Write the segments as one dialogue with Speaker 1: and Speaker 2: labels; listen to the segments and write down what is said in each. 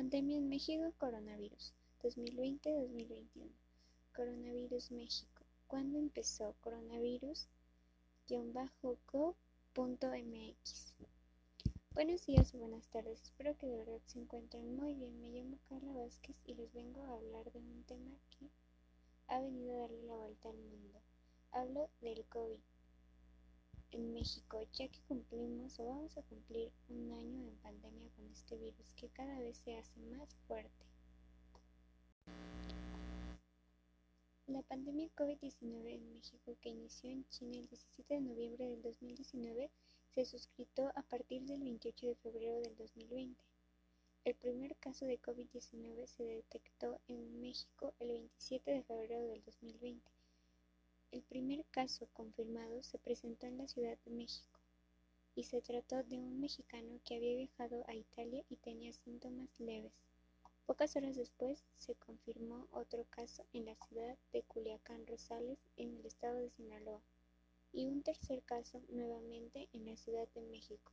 Speaker 1: Pandemia en México, coronavirus, 2020-2021. Coronavirus México. ¿Cuándo empezó? Coronavirus-go.mx. Buenos días buenas tardes, espero que de verdad se encuentren muy bien. Me llamo Carla Vázquez y les vengo a hablar de un tema que ha venido a darle la vuelta al mundo. Hablo del COVID en México, ya que cumplimos o vamos a cumplir un año en pandemia con este virus que cada vez se hace más fuerte. La pandemia COVID-19 en México, que inició en China el 17 de noviembre del 2019, se suscrito a partir del 28 de febrero del 2020. El primer caso de COVID-19 se detectó en México el 27 de febrero del 2020 el primer caso confirmado se presentó en la Ciudad de México y se trató de un mexicano que había viajado a Italia y tenía síntomas leves. Pocas horas después se confirmó otro caso en la ciudad de Culiacán Rosales, en el estado de Sinaloa, y un tercer caso nuevamente en la Ciudad de México.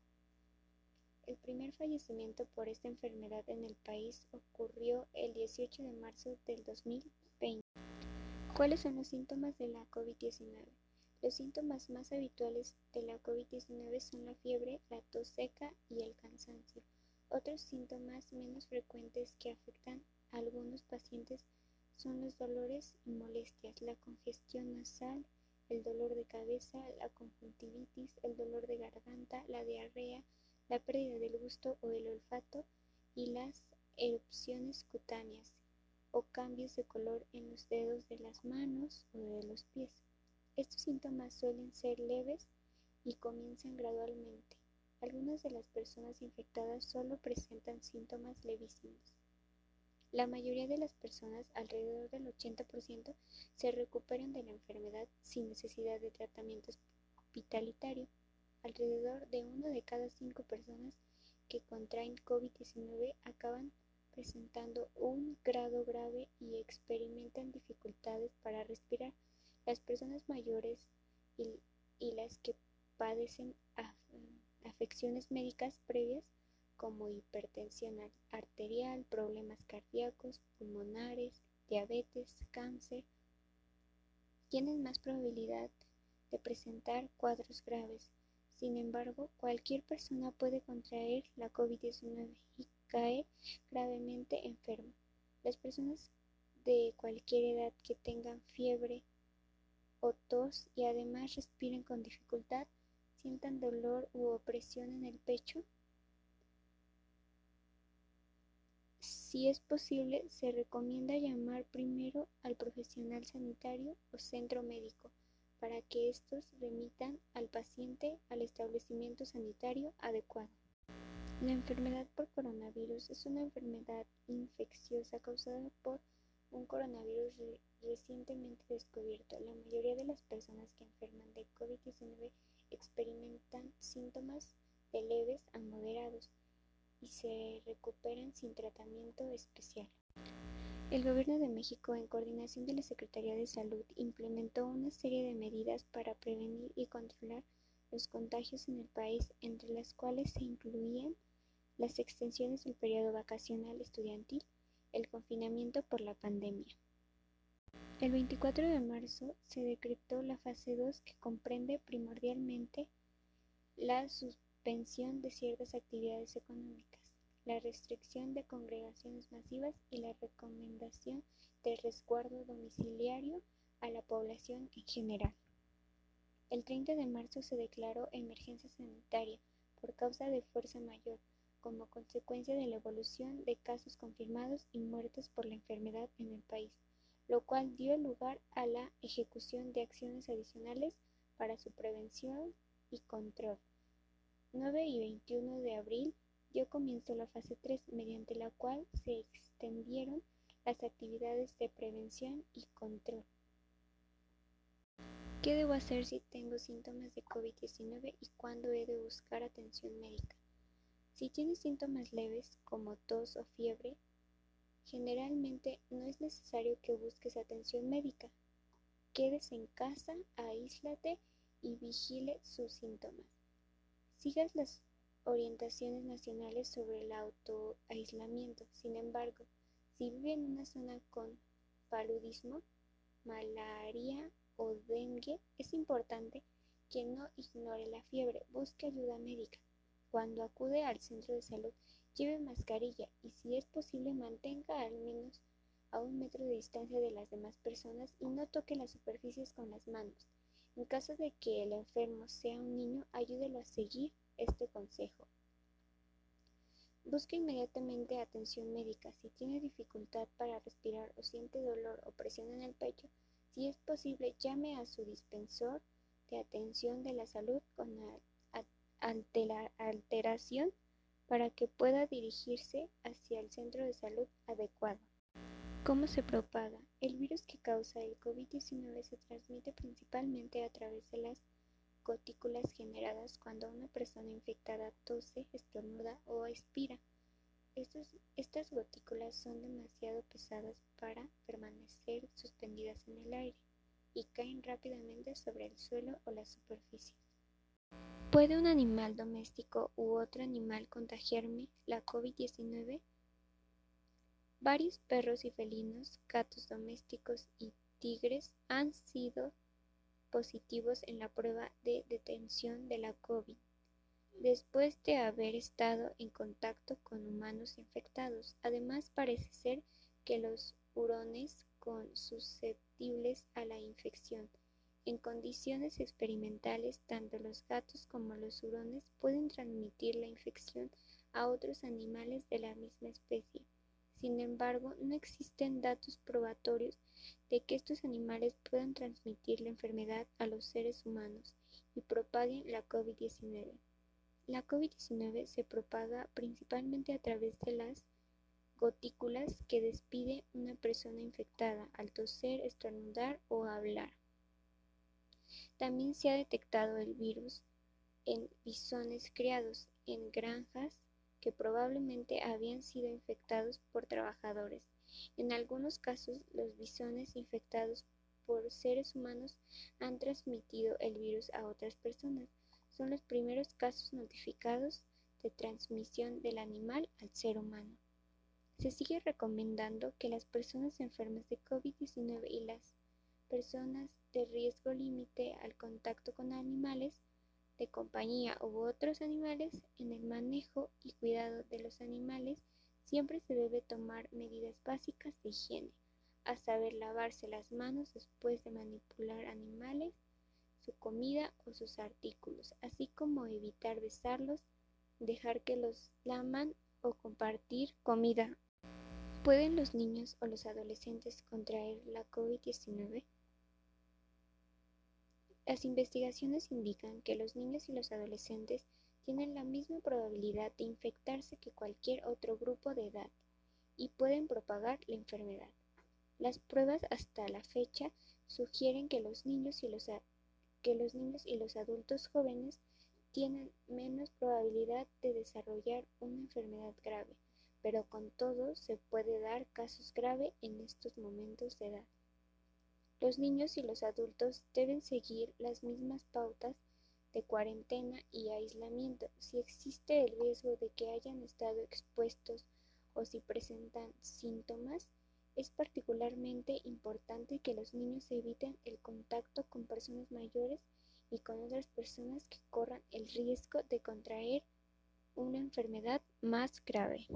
Speaker 1: El primer fallecimiento por esta enfermedad en el país ocurrió el 18 de marzo del 2020. ¿Cuáles son los síntomas de la COVID-19? Los síntomas más habituales de la COVID-19 son la fiebre, la tos seca y el cansancio. Otros síntomas menos frecuentes que afectan a algunos pacientes son los dolores y molestias, la congestión nasal, el dolor de cabeza, la conjuntivitis, el dolor de garganta, la diarrea, la pérdida del gusto o el olfato y las erupciones cutáneas o cambios de color en los dedos de las manos o de los pies. Estos síntomas suelen ser leves y comienzan gradualmente. Algunas de las personas infectadas solo presentan síntomas levísimos. La mayoría de las personas, alrededor del 80%, se recuperan de la enfermedad sin necesidad de tratamiento hospitalitario. Alrededor de una de cada cinco personas que contraen COVID-19 acaban presentando un grado grave y experimentan dificultades para respirar. Las personas mayores y, las que padecen afecciones médicas previas como hipertensión arterial, problemas cardíacos, pulmonares, diabetes, cáncer, tienen más probabilidad de presentar cuadros graves. Sin embargo, cualquier persona puede contraer la COVID-19 y cae gravemente enfermo. Las personas de cualquier edad que tengan fiebre o tos y además respiren con dificultad, sientan dolor u opresión en el pecho, si es posible, se recomienda llamar primero al profesional sanitario o centro médico para que estos remitan al paciente al establecimiento sanitario adecuado. La enfermedad por coronavirus es una enfermedad infecciosa causada por un coronavirus recientemente descubierto. La mayoría de las personas que enferman de COVID-19 experimentan síntomas de leves a moderados y se recuperan sin tratamiento especial. El Gobierno de México, en coordinación de la Secretaría de Salud, implementó una serie de medidas para prevenir y controlar los contagios en el país, entre las cuales se incluían las extensiones del periodo vacacional estudiantil, el confinamiento por la pandemia. El 24 de marzo se decretó la fase 2 que comprende primordialmente la suspensión de ciertas actividades económicas, la restricción de congregaciones masivas y la recomendación de resguardo domiciliario a la población en general. El 30 de marzo se declaró emergencia sanitaria por causa de fuerza mayor, como consecuencia de la evolución de casos confirmados y muertes por la enfermedad en el país, lo cual dio lugar a la ejecución de acciones adicionales para su prevención y control. 9 y 21 de abril dio comienzo la fase 3, mediante la cual se extendieron las actividades de prevención y control. ¿Qué debo hacer si tengo síntomas de COVID-19 y cuándo he de buscar atención médica? Si tienes síntomas leves como tos o fiebre, generalmente no es necesario que busques atención médica. Quedes en casa, aíslate y vigile sus síntomas. Sigas las orientaciones nacionales sobre el autoaislamiento. Sin embargo, si vive en una zona con paludismo, malaria o dengue, es importante que no ignore la fiebre, busque ayuda médica. Cuando acude al centro de salud, lleve mascarilla y si es posible mantenga al menos a un metro de distancia de las demás personas y no toque las superficies con las manos. En caso de que el enfermo sea un niño, ayúdelo a seguir este consejo. Busque inmediatamente atención médica si tiene dificultad para respirar o siente dolor o presión en el pecho. Si es posible, llame a su dispensor de atención de la salud con alteración para que pueda dirigirse hacia el centro de salud adecuado. ¿Cómo se propaga? El virus que causa el COVID-19 se transmite principalmente a través de las gotículas generadas cuando una persona infectada tose, estornuda o expira. estas gotículas son demasiado pesadas para permanecer suspendidas en el aire y caen rápidamente sobre el suelo o la superficie. ¿Puede un animal doméstico u otro animal contagiarme la COVID-19? Varios perros y felinos, gatos domésticos y tigres han sido positivos en la prueba de detención de la COVID, después de haber estado en contacto con humanos infectados. Además, parece ser que los hurones con susceptibles a la infección. En condiciones experimentales, tanto los gatos como los hurones pueden transmitir la infección a otros animales de la misma especie. Sin embargo, no existen datos probatorios de que estos animales puedan transmitir la enfermedad a los seres humanos y propaguen la COVID-19. La COVID-19 se propaga principalmente a través de las gotículas que despide una persona infectada al toser, estornudar o hablar. También se ha detectado el virus en bisones criados en granjas que probablemente habían sido infectados por trabajadores. En algunos casos, los bisones infectados por seres humanos han transmitido el virus a otras personas. Son los primeros casos notificados de transmisión del animal al ser humano. Se sigue recomendando que las personas enfermas de COVID-19 y las personas de riesgo límite al contacto con animales de compañía u otros animales, en el manejo y cuidado de los animales siempre se debe tomar medidas básicas de higiene, a saber lavarse las manos después de manipular animales, su comida o sus artículos, así como evitar besarlos, dejar que los laman o compartir comida. ¿Pueden los niños o los adolescentes contraer la COVID-19? Las investigaciones indican que los niños y los adolescentes tienen la misma probabilidad de infectarse que cualquier otro grupo de edad y pueden propagar la enfermedad. Las pruebas hasta la fecha sugieren que los niños y los, que los, niños y los adultos jóvenes tienen menos probabilidad de desarrollar una enfermedad grave, pero con todo se puede dar casos graves en estos momentos de edad. Los niños y los adultos deben seguir las mismas pautas de cuarentena y aislamiento si existe el riesgo de que hayan estado expuestos o si presentan síntomas. Es particularmente importante que los niños eviten el contacto con personas mayores y con otras personas que corran el riesgo de contraer una enfermedad más grave.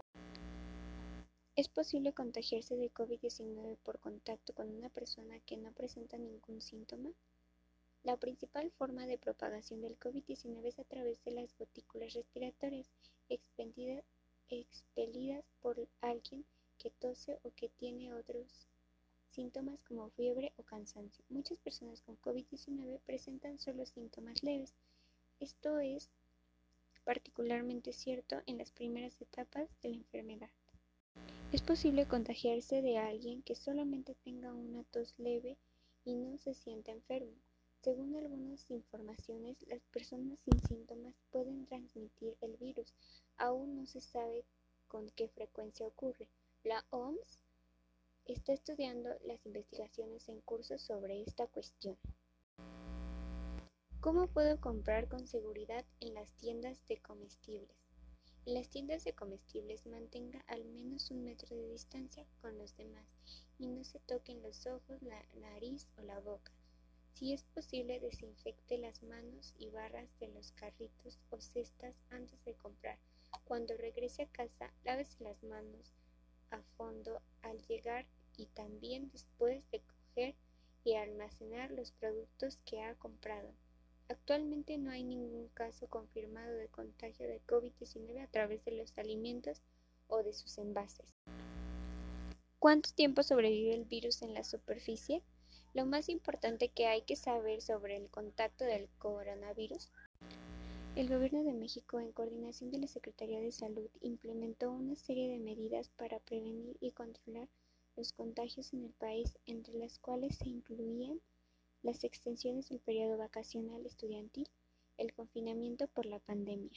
Speaker 1: Es posible contagiarse de COVID-19 por contacto con una persona que no presenta ningún síntoma. La principal forma de propagación del COVID-19 es a través de las gotículas respiratorias expelidas, por alguien que tose o que tiene otros síntomas como fiebre o cansancio. Muchas personas con COVID-19 presentan solo síntomas leves. Esto es particularmente cierto en las primeras etapas de la enfermedad. Es posible contagiarse de alguien que solamente tenga una tos leve y no se sienta enfermo. Según algunas informaciones, las personas sin síntomas pueden transmitir el virus. Aún no se sabe con qué frecuencia ocurre. La OMS está estudiando las investigaciones en curso sobre esta cuestión. ¿Cómo puedo comprar con seguridad en las tiendas de comestibles? Las tiendas de comestibles mantenga al menos un metro de distancia con los demás y no se toquen los ojos, la nariz o la boca. Si es posible, desinfecte las manos y barras de los carritos o cestas antes de comprar. Cuando regrese a casa, lávese las manos a fondo al llegar y también después de coger y almacenar los productos que ha comprado. Actualmente no hay ningún caso confirmado de contagio de COVID-19 a través de los alimentos o de sus envases. ¿Cuánto tiempo sobrevive el virus en la superficie? Lo más importante que hay que saber sobre el contacto del coronavirus. El Gobierno de México, en coordinación de la Secretaría de Salud, implementó una serie de medidas para prevenir y controlar los contagios en el país, entre las cuales se incluían las extensiones del periodo vacacional estudiantil, el confinamiento por la pandemia.